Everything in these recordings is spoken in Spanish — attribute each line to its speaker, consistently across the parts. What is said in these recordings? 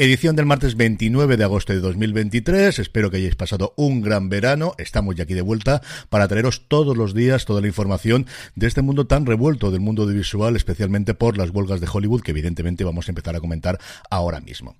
Speaker 1: Edición del martes 29 de agosto de 2023. Espero que hayáis pasado un gran verano. Estamos ya aquí de vuelta para traeros todos los días toda la información de este mundo tan revuelto, del mundo audiovisual, especialmente por las huelgas de Hollywood, que evidentemente vamos a empezar a comentar ahora mismo.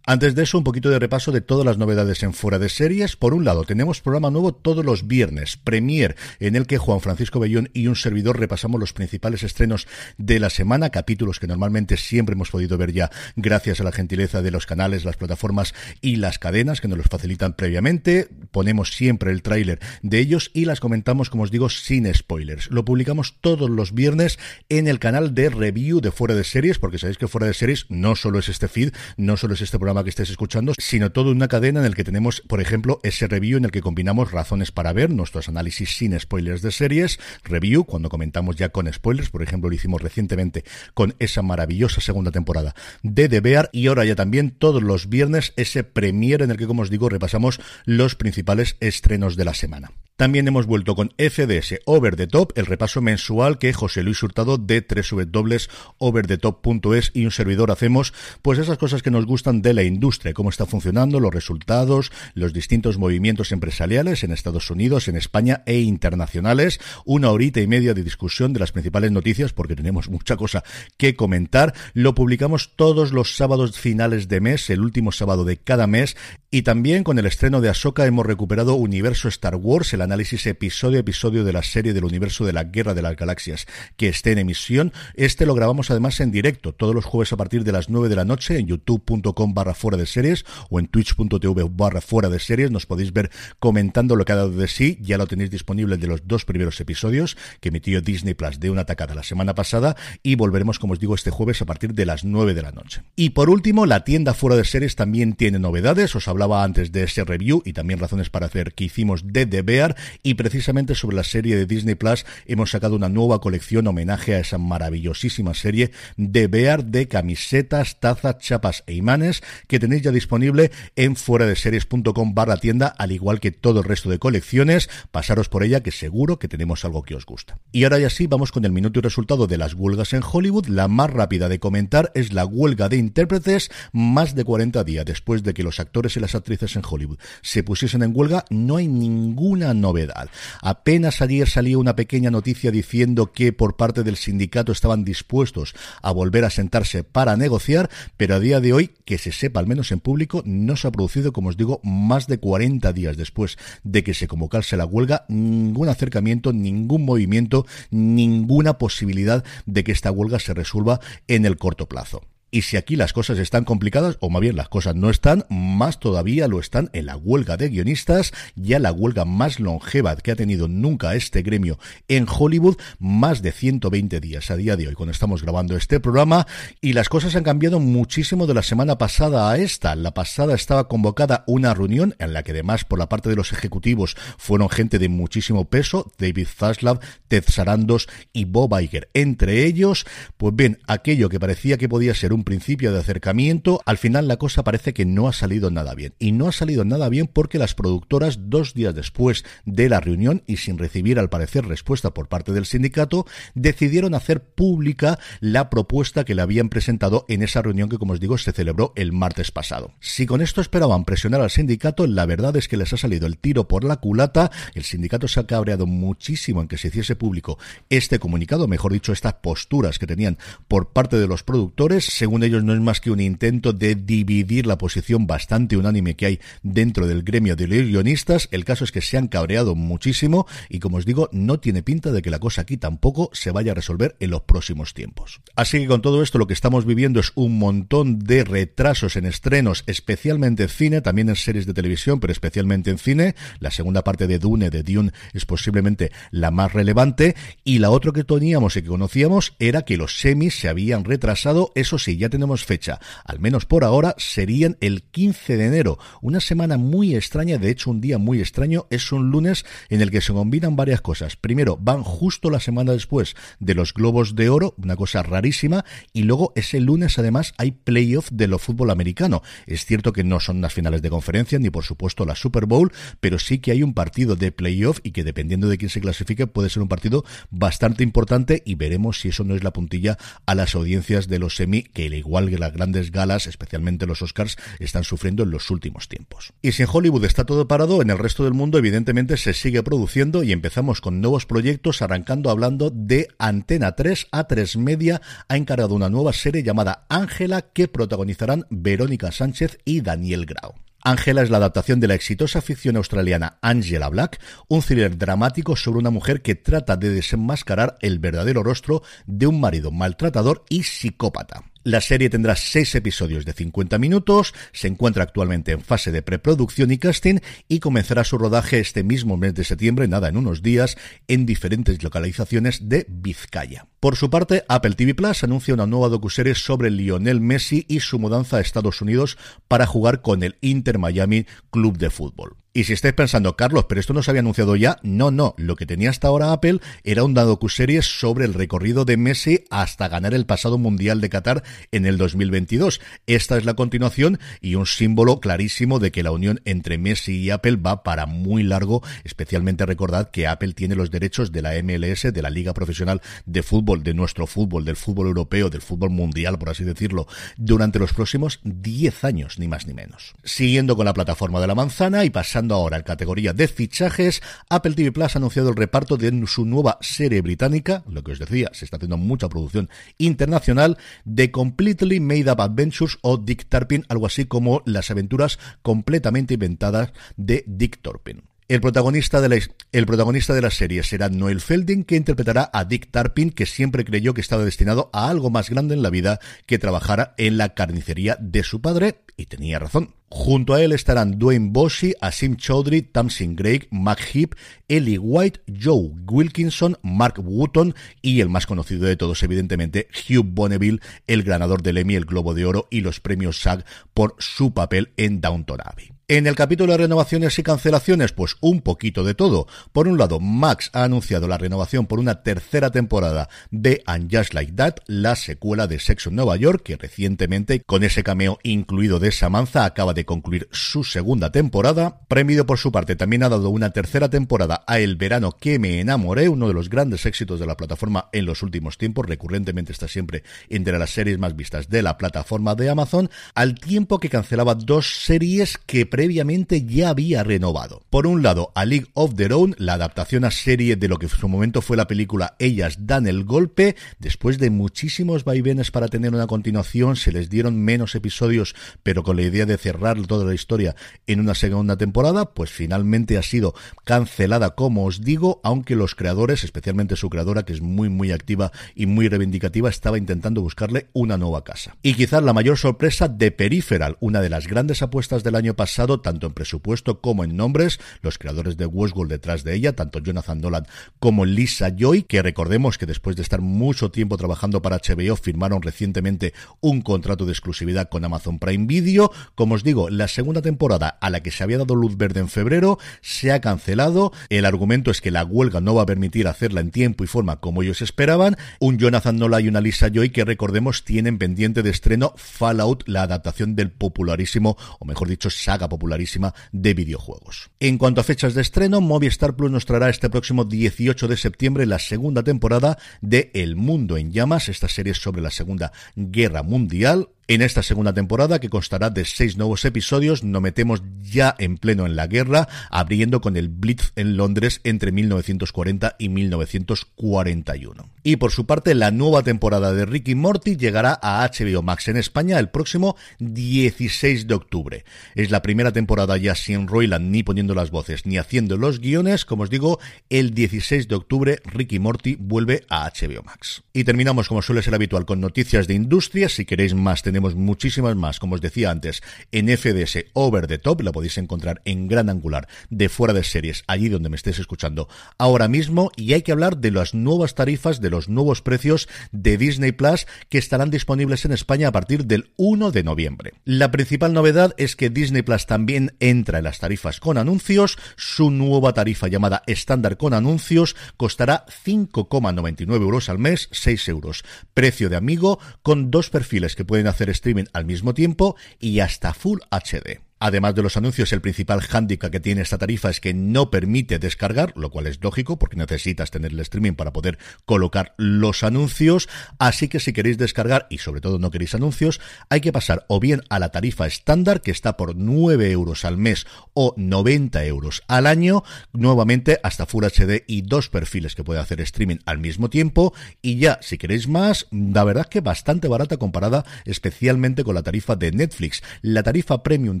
Speaker 1: Antes de eso, un poquito de repaso de todas las novedades en fuera de series. Por un lado, tenemos programa nuevo todos los viernes, Premier, en el que Juan Francisco Bellón y un servidor repasamos los principales estrenos de la semana, capítulos que normalmente siempre hemos podido ver ya gracias a la gentileza de los canales, las plataformas y las cadenas que nos los facilitan previamente. Ponemos siempre el tráiler de ellos y las comentamos, como os digo, sin spoilers. Lo publicamos todos los viernes en el canal de review de fuera de series, porque sabéis que fuera de series no solo es este feed, no solo es este programa que estés escuchando, sino toda una cadena en el que tenemos, por ejemplo, ese review en el que combinamos razones para ver, nuestros análisis sin spoilers de series, review, cuando comentamos ya con spoilers, por ejemplo, lo hicimos recientemente con esa maravillosa segunda temporada de The Bear, y ahora ya también todos los viernes ese premier en el que, como os digo, repasamos los principales estrenos de la semana. También hemos vuelto con FDS Over the Top, el repaso mensual que José Luis Hurtado de www.overthetop.es y un servidor hacemos, pues esas cosas que nos gustan de la industria, cómo está funcionando, los resultados, los distintos movimientos empresariales en Estados Unidos, en España e internacionales. Una horita y media de discusión de las principales noticias, porque tenemos mucha cosa que comentar. Lo publicamos todos los sábados finales de mes, el último sábado de cada mes. Y también con el estreno de Ahsoka hemos recuperado Universo Star Wars, el análisis episodio a episodio de la serie del universo de la Guerra de las Galaxias que esté en emisión. Este lo grabamos además en directo todos los jueves a partir de las 9 de la noche en youtube.com barra fuera de series o en twitch.tv barra fuera de series. Nos podéis ver comentando lo que ha dado de sí. Ya lo tenéis disponible de los dos primeros episodios que emitió Disney Plus de una atacada la semana pasada y volveremos, como os digo, este jueves a partir de las 9 de la noche. Y por último, la tienda fuera de series también tiene novedades. Os antes de ese review y también razones para hacer que hicimos de The Bear y precisamente sobre la serie de Disney Plus hemos sacado una nueva colección homenaje a esa maravillosísima serie de Bear de camisetas, tazas, chapas e imanes que tenéis ya disponible en fuera de series.com barra tienda, al igual que todo el resto de colecciones. Pasaros por ella que seguro que tenemos algo que os gusta. Y ahora ya sí, vamos con el minuto y resultado de las huelgas en Hollywood. La más rápida de comentar es la huelga de intérpretes más de 40 días después de que los actores y las actrices en Hollywood se pusiesen en huelga. No hay ninguna novedad. Apenas ayer salió una pequeña noticia diciendo que por parte del sindicato estaban dispuestos a volver a sentarse para negociar, pero a día de hoy, que se sepa al menos en público, no se ha producido, como os digo, más de 40 días después de que se convocase la huelga, ningún acercamiento, ningún movimiento, ninguna posibilidad de que esta huelga se resuelva en el corto plazo. Y si aquí las cosas están complicadas, o más bien las cosas no están, más todavía lo están en la huelga de guionistas, ya la huelga más longeva que ha tenido nunca este gremio en Hollywood, más de 120 días a día de hoy cuando estamos grabando este programa, y las cosas han cambiado muchísimo de la semana pasada a esta. La pasada estaba convocada una reunión en la que además por la parte de los ejecutivos fueron gente de muchísimo peso, David Zaslav, Ted Sarandos y Bob Iger. Entre ellos, pues bien, aquello que parecía que podía ser un principio de acercamiento, al final la cosa parece que no ha salido nada bien. Y no ha salido nada bien porque las productoras, dos días después de la reunión y sin recibir al parecer respuesta por parte del sindicato, decidieron hacer pública la propuesta que le habían presentado en esa reunión que, como os digo, se celebró el martes pasado. Si con esto esperaban presionar al sindicato, la verdad es que les ha salido el tiro por la culata. El sindicato se ha cabreado muchísimo en que se hiciese público este comunicado, mejor dicho, estas posturas que tenían por parte de los productores según ellos no es más que un intento de dividir la posición bastante unánime que hay dentro del gremio de los guionistas. El caso es que se han cabreado muchísimo y como os digo, no tiene pinta de que la cosa aquí tampoco se vaya a resolver en los próximos tiempos. Así que con todo esto lo que estamos viviendo es un montón de retrasos en estrenos, especialmente en cine, también en series de televisión, pero especialmente en cine. La segunda parte de Dune, de Dune, es posiblemente la más relevante y la otra que teníamos y que conocíamos era que los semis se habían retrasado, eso sí, ya tenemos fecha, al menos por ahora, serían el 15 de enero. Una semana muy extraña, de hecho un día muy extraño, es un lunes en el que se combinan varias cosas. Primero, van justo la semana después de los Globos de Oro, una cosa rarísima, y luego ese lunes además hay playoff de lo fútbol americano. Es cierto que no son las finales de conferencia, ni por supuesto la Super Bowl, pero sí que hay un partido de playoff y que dependiendo de quién se clasifique puede ser un partido bastante importante y veremos si eso no es la puntilla a las audiencias de los semi, que al igual que las grandes galas, especialmente los Oscars, están sufriendo en los últimos tiempos. Y si en Hollywood está todo parado, en el resto del mundo evidentemente se sigue produciendo y empezamos con nuevos proyectos, arrancando hablando de Antena 3, A3 Media ha encargado una nueva serie llamada Ángela que protagonizarán Verónica Sánchez y Daniel Grau. Ángela es la adaptación de la exitosa ficción australiana Angela Black, un thriller dramático sobre una mujer que trata de desenmascarar el verdadero rostro de un marido maltratador y psicópata. La serie tendrá seis episodios de 50 minutos, se encuentra actualmente en fase de preproducción y casting y comenzará su rodaje este mismo mes de septiembre, nada en unos días, en diferentes localizaciones de Vizcaya. Por su parte, Apple TV Plus anuncia una nueva docuserie sobre Lionel Messi y su mudanza a Estados Unidos para jugar con el Inter Miami Club de Fútbol. Y si estáis pensando, Carlos, pero esto no se había anunciado ya, no, no, lo que tenía hasta ahora Apple era un docuserie sobre el recorrido de Messi hasta ganar el pasado Mundial de Qatar en el 2022. Esta es la continuación y un símbolo clarísimo de que la unión entre Messi y Apple va para muy largo, especialmente recordad que Apple tiene los derechos de la MLS, de la Liga Profesional de Fútbol, de nuestro fútbol, del fútbol europeo, del fútbol mundial, por así decirlo, durante los próximos 10 años, ni más ni menos. Siguiendo con la plataforma de la manzana y pasando ahora en categoría de fichajes, Apple TV Plus ha anunciado el reparto de su nueva serie británica, lo que os decía, se está haciendo mucha producción internacional, de Completely Made Up Adventures o Dick Turpin, algo así como las aventuras completamente inventadas de Dick Turpin. El protagonista, de la, serie será Noel Felding, que interpretará a Dick Tarpin, que siempre creyó que estaba destinado a algo más grande en la vida que trabajara en la carnicería de su padre, y tenía razón. Junto a él estarán Dwayne Boshi, Asim Chowdhury, Tamsin Greig, Mac Heap, Ellie White, Joe Wilkinson, Mark Wooton y el más conocido de todos, evidentemente, Hugh Bonneville, el ganador del Emmy, el Globo de Oro y los premios SAG por su papel en Downton Abbey. En el capítulo de renovaciones y cancelaciones, pues un poquito de todo. Por un lado, Max ha anunciado la renovación por una tercera temporada de And Just Like That, la secuela de Sexo en Nueva York, que recientemente, con ese cameo incluido de Samantha, acaba de concluir su segunda temporada. Premio por su parte también ha dado una tercera temporada a El verano que me enamoré, uno de los grandes éxitos de la plataforma en los últimos tiempos, recurrentemente está siempre entre las series más vistas de la plataforma de Amazon, al tiempo que cancelaba dos series que previamente ya había renovado. Por un lado, a League of Their Own, la adaptación a serie de lo que en su momento fue la película Ellas dan el golpe, después de muchísimos vaivenes para tener una continuación, se les dieron menos episodios, pero con la idea de cerrar toda la historia en una segunda temporada, pues finalmente ha sido cancelada, como os digo, aunque los creadores, especialmente su creadora, que es muy muy activa y muy reivindicativa, estaba intentando buscarle una nueva casa. Y quizás la mayor sorpresa de Peripheral, una de las grandes apuestas del año pasado, tanto en presupuesto como en nombres, los creadores de Westworld detrás de ella, tanto Jonathan Nolan como Lisa Joy, que recordemos que después de estar mucho tiempo trabajando para HBO, firmaron recientemente un contrato de exclusividad con Amazon Prime Video. Como os digo, la segunda temporada a la que se había dado luz verde en febrero se ha cancelado. El argumento es que la huelga no va a permitir hacerla en tiempo y forma como ellos esperaban. Un Jonathan Nolan y una Lisa Joy que recordemos tienen pendiente de estreno Fallout, la adaptación del popularísimo, o mejor dicho, saga popularísima de videojuegos. En cuanto a fechas de estreno, Movistar Plus nos traerá este próximo 18 de septiembre la segunda temporada de El Mundo en Llamas, esta serie sobre la Segunda Guerra Mundial, en esta segunda temporada, que constará de seis nuevos episodios, nos metemos ya en pleno en la guerra, abriendo con el Blitz en Londres entre 1940 y 1941. Y por su parte, la nueva temporada de Ricky Morty llegará a HBO Max en España el próximo 16 de octubre. Es la primera temporada ya sin Royland ni poniendo las voces ni haciendo los guiones. Como os digo, el 16 de octubre Ricky Morty vuelve a HBO Max. Y terminamos como suele ser habitual con noticias de industria. Si queréis más tenemos muchísimas más, como os decía antes, en FDS Over the Top, la podéis encontrar en gran angular de fuera de series, allí donde me estés escuchando ahora mismo, y hay que hablar de las nuevas tarifas, de los nuevos precios de Disney Plus que estarán disponibles en España a partir del 1 de noviembre. La principal novedad es que Disney Plus también entra en las tarifas con anuncios, su nueva tarifa llamada estándar con anuncios costará 5,99 euros al mes, 6 euros. Precio de amigo con dos perfiles que pueden hacer streaming al mismo tiempo y hasta Full HD. Además de los anuncios, el principal hándicap que tiene esta tarifa es que no permite descargar, lo cual es lógico porque necesitas tener el streaming para poder colocar los anuncios. Así que si queréis descargar y sobre todo no queréis anuncios, hay que pasar o bien a la tarifa estándar que está por 9 euros al mes o 90 euros al año, nuevamente hasta Full HD y dos perfiles que puede hacer streaming al mismo tiempo. Y ya, si queréis más, la verdad que bastante barata comparada especialmente con la tarifa de Netflix. La tarifa premium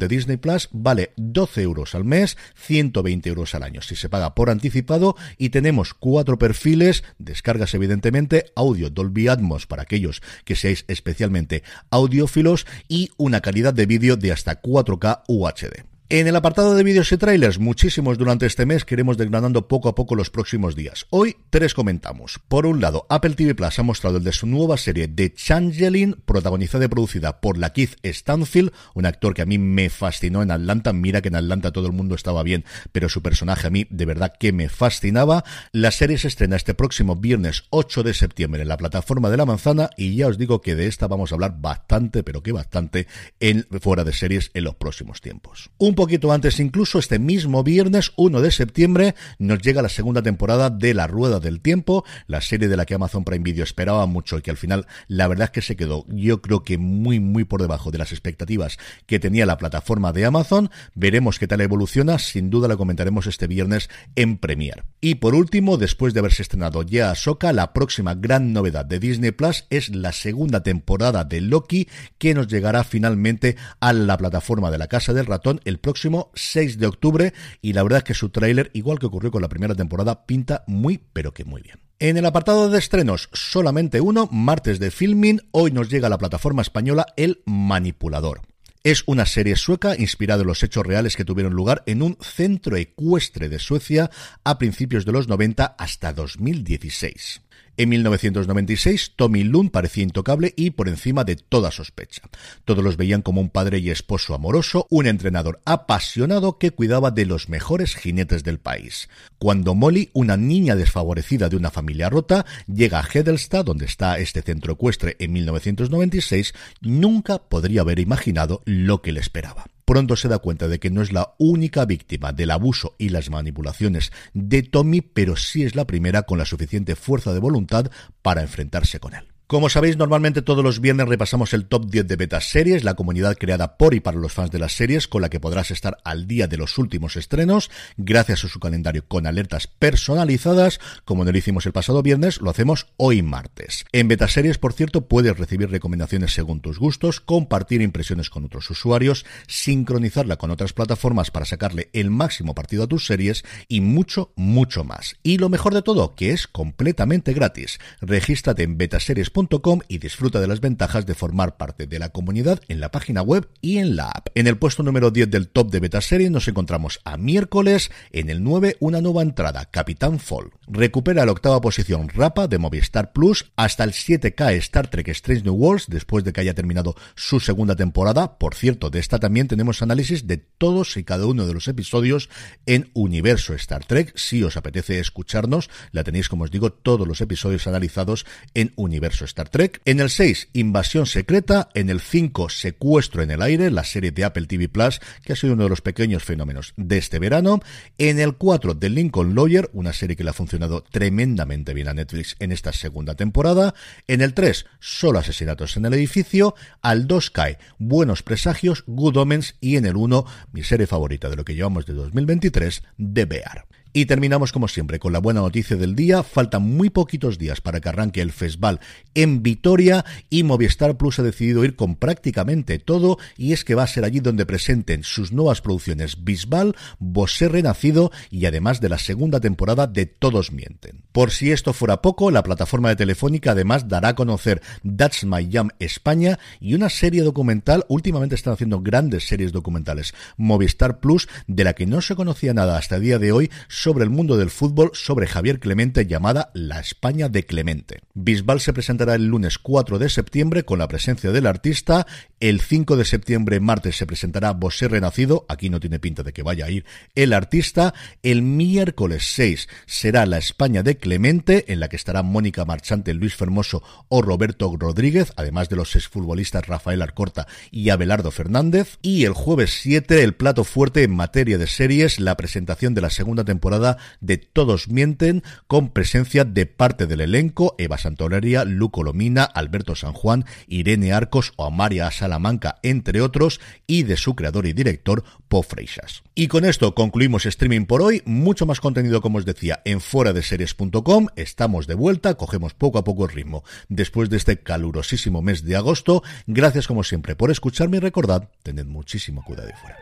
Speaker 1: de Disney Plus vale 12 euros al mes, 120 euros al año si se paga por anticipado y tenemos cuatro perfiles, descargas evidentemente, audio Dolby Atmos para aquellos que seáis especialmente audiófilos y una calidad de vídeo de hasta 4K UHD. En el apartado de vídeos y trailers, muchísimos durante este mes que iremos desgranando poco a poco los próximos días. Hoy, tres comentamos. Por un lado, Apple TV Plus ha mostrado el de su nueva serie de Changeling, protagonizada y producida por la Keith Stanfield, un actor que a mí me fascinó en Atlanta. Mira que en Atlanta todo el mundo estaba bien, pero su personaje a mí de verdad que me fascinaba. La serie se estrena este próximo viernes 8 de septiembre en la plataforma de la manzana y ya os digo que de esta vamos a hablar bastante, pero que bastante, en fuera de series en los próximos tiempos. Poquito antes, incluso este mismo viernes 1 de septiembre, nos llega la segunda temporada de La Rueda del Tiempo, la serie de la que Amazon Prime Video esperaba mucho y que al final la verdad es que se quedó yo creo que muy muy por debajo de las expectativas que tenía la plataforma de Amazon. Veremos qué tal evoluciona, sin duda la comentaremos este viernes en Premiere. Y por último, después de haberse estrenado ya Ahsoka, la próxima gran novedad de Disney Plus es la segunda temporada de Loki que nos llegará finalmente a la plataforma de la Casa del Ratón el próximo próximo 6 de octubre y la verdad es que su tráiler, igual que ocurrió con la primera temporada, pinta muy pero que muy bien. En el apartado de estrenos, solamente uno, martes de filming, hoy nos llega a la plataforma española El Manipulador. Es una serie sueca inspirada en los hechos reales que tuvieron lugar en un centro ecuestre de Suecia a principios de los 90 hasta 2016. En 1996, Tommy Lund parecía intocable y por encima de toda sospecha. Todos los veían como un padre y esposo amoroso, un entrenador apasionado que cuidaba de los mejores jinetes del país. Cuando Molly, una niña desfavorecida de una familia rota, llega a Hedelstad, donde está este centro ecuestre en 1996, nunca podría haber imaginado lo que le esperaba pronto se da cuenta de que no es la única víctima del abuso y las manipulaciones de Tommy, pero sí es la primera con la suficiente fuerza de voluntad para enfrentarse con él. Como sabéis, normalmente todos los viernes repasamos el top 10 de beta series, la comunidad creada por y para los fans de las series, con la que podrás estar al día de los últimos estrenos, gracias a su calendario con alertas personalizadas. Como no lo hicimos el pasado viernes, lo hacemos hoy martes. En beta series, por cierto, puedes recibir recomendaciones según tus gustos, compartir impresiones con otros usuarios, sincronizarla con otras plataformas para sacarle el máximo partido a tus series y mucho, mucho más. Y lo mejor de todo, que es completamente gratis. Regístrate en betaseries.com y disfruta de las ventajas de formar parte de la comunidad en la página web y en la app. En el puesto número 10 del top de beta serie nos encontramos a miércoles, en el 9 una nueva entrada, Capitán Fall. Recupera la octava posición Rapa de Movistar Plus hasta el 7K Star Trek Strange New Worlds después de que haya terminado su segunda temporada. Por cierto, de esta también tenemos análisis de todos y cada uno de los episodios en Universo Star Trek. Si os apetece escucharnos, la tenéis, como os digo, todos los episodios analizados en Universo Star Trek. En el 6, Invasión Secreta. En el 5, Secuestro en el Aire, la serie de Apple TV Plus, que ha sido uno de los pequeños fenómenos de este verano. En el 4, The Lincoln Lawyer, una serie que le ha funcionado tremendamente bien a Netflix en esta segunda temporada. En el 3, Solo Asesinatos en el Edificio. Al 2 cae Buenos Presagios, Good Omens. Y en el 1, mi serie favorita de lo que llevamos de 2023, The Bear. Y terminamos como siempre con la buena noticia del día. Faltan muy poquitos días para que arranque el festival en Vitoria y Movistar Plus ha decidido ir con prácticamente todo y es que va a ser allí donde presenten sus nuevas producciones Bisbal, Bosé Renacido y además de la segunda temporada de Todos Mienten. Por si esto fuera poco, la plataforma de Telefónica además dará a conocer That's My Jam España y una serie documental, últimamente están haciendo grandes series documentales, Movistar Plus, de la que no se conocía nada hasta el día de hoy sobre el mundo del fútbol, sobre Javier Clemente, llamada La España de Clemente. Bisbal se presentará el lunes 4 de septiembre con la presencia del artista, el 5 de septiembre, martes, se presentará Bosé Renacido, aquí no tiene pinta de que vaya a ir el artista, el miércoles 6 será La España de Clemente, en la que estará Mónica Marchante, Luis Fermoso o Roberto Rodríguez, además de los exfutbolistas Rafael Arcorta y Abelardo Fernández. Y el jueves 7, el plato fuerte en materia de series, la presentación de la segunda temporada de Todos Mienten, con presencia de parte del elenco, Eva Santoleria, Luco Lomina, Alberto San Juan, Irene Arcos o Amaria Salamanca, entre otros, y de su creador y director, Po Freixas. Y con esto concluimos streaming por hoy. Mucho más contenido, como os decía, en fuera de series.com. Estamos de vuelta, cogemos poco a poco el ritmo después de este calurosísimo mes de agosto. Gracias, como siempre, por escucharme y recordad, tened muchísimo cuidado de fuera.